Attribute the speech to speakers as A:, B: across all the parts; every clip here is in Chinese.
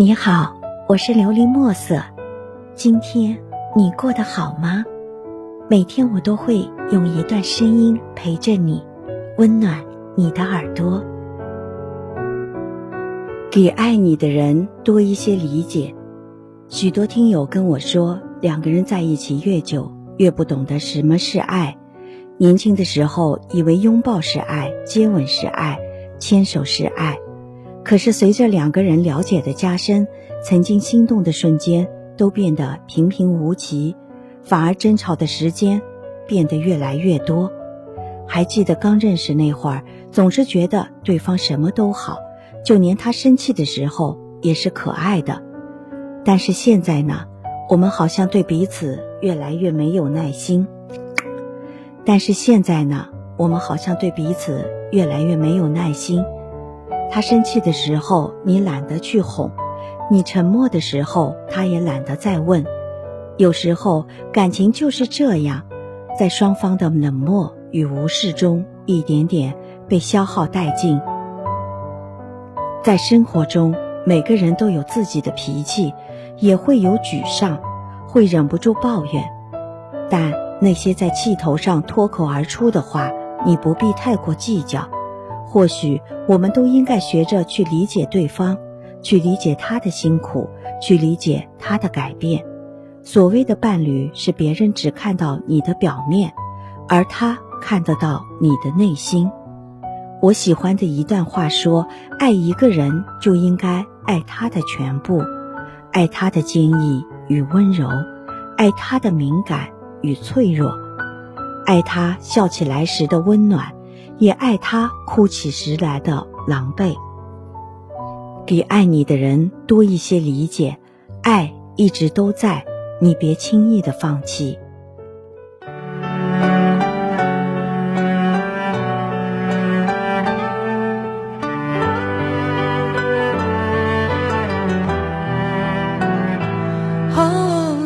A: 你好，我是琉璃墨色。今天你过得好吗？每天我都会用一段声音陪着你，温暖你的耳朵。给爱你的人多一些理解。许多听友跟我说，两个人在一起越久，越不懂得什么是爱。年轻的时候以为拥抱是爱，接吻是爱，牵手是爱。可是，随着两个人了解的加深，曾经心动的瞬间都变得平平无奇，反而争吵的时间变得越来越多。还记得刚认识那会儿，总是觉得对方什么都好，就连他生气的时候也是可爱的。但是现在呢，我们好像对彼此越来越没有耐心。但是现在呢，我们好像对彼此越来越没有耐心。他生气的时候，你懒得去哄；你沉默的时候，他也懒得再问。有时候感情就是这样，在双方的冷漠与无视中，一点点被消耗殆尽。在生活中，每个人都有自己的脾气，也会有沮丧，会忍不住抱怨。但那些在气头上脱口而出的话，你不必太过计较。或许我们都应该学着去理解对方，去理解他的辛苦，去理解他的改变。所谓的伴侣，是别人只看到你的表面，而他看得到你的内心。我喜欢的一段话说：爱一个人，就应该爱他的全部，爱他的坚毅与温柔，爱他的敏感与脆弱，爱他笑起来时的温暖。也爱他哭起时来的狼狈，给爱你的人多一些理解，爱一直都在，你别轻易的放弃。
B: 后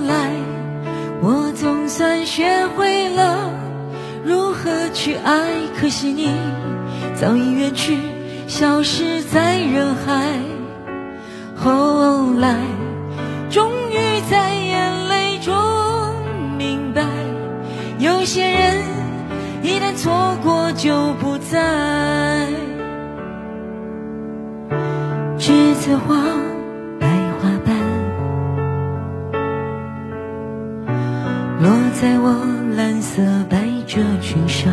B: 来，我总算学会了如何去爱。可惜你早已远去，消失在人海。后来，终于在眼泪中明白，有些人一旦错过就不再。栀子花，白花瓣，落在我蓝色百褶裙上。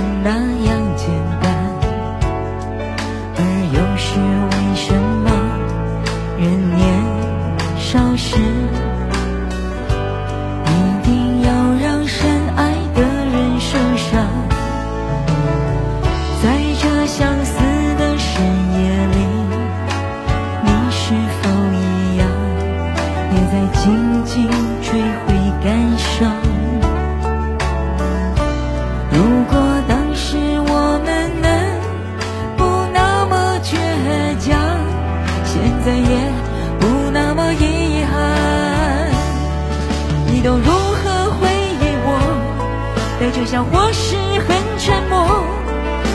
B: 是很沉默。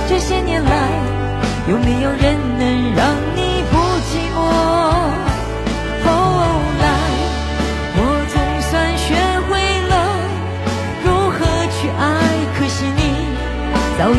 B: 这些年来，有没有人能让你不寂寞？后来，我总算学会了如何去爱，可惜你早已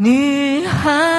B: 女孩。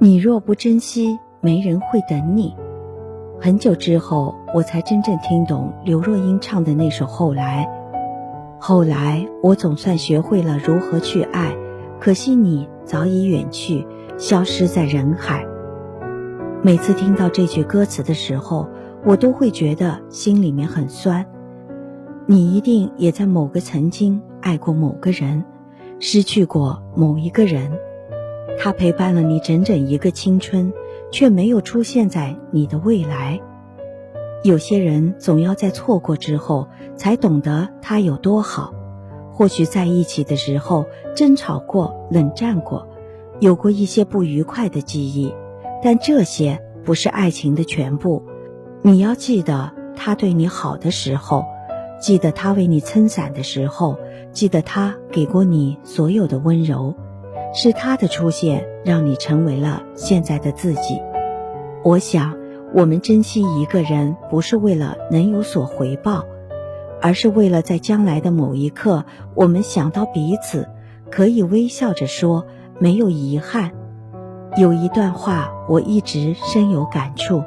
A: 你若不珍惜，没人会等你。很久之后，我才真正听懂刘若英唱的那首《后来》。后来，我总算学会了如何去爱，可惜你早已远去，消失在人海。每次听到这句歌词的时候，我都会觉得心里面很酸。你一定也在某个曾经爱过某个人，失去过某一个人。他陪伴了你整整一个青春，却没有出现在你的未来。有些人总要在错过之后，才懂得他有多好。或许在一起的时候争吵过、冷战过，有过一些不愉快的记忆，但这些不是爱情的全部。你要记得他对你好的时候，记得他为你撑伞的时候，记得他给过你所有的温柔。是他的出现，让你成为了现在的自己。我想，我们珍惜一个人，不是为了能有所回报，而是为了在将来的某一刻，我们想到彼此，可以微笑着说没有遗憾。有一段话，我一直深有感触：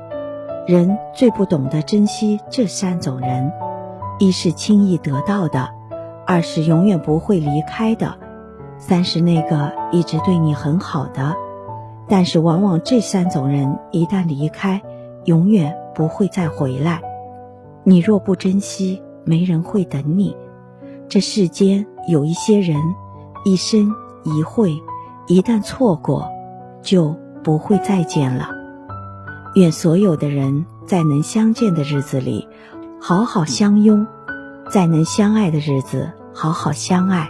A: 人最不懂得珍惜这三种人，一是轻易得到的，二是永远不会离开的。三是那个一直对你很好的，但是往往这三种人一旦离开，永远不会再回来。你若不珍惜，没人会等你。这世间有一些人，一生一会，一旦错过，就不会再见了。愿所有的人在能相见的日子里，好好相拥；在能相爱的日子，好好相爱。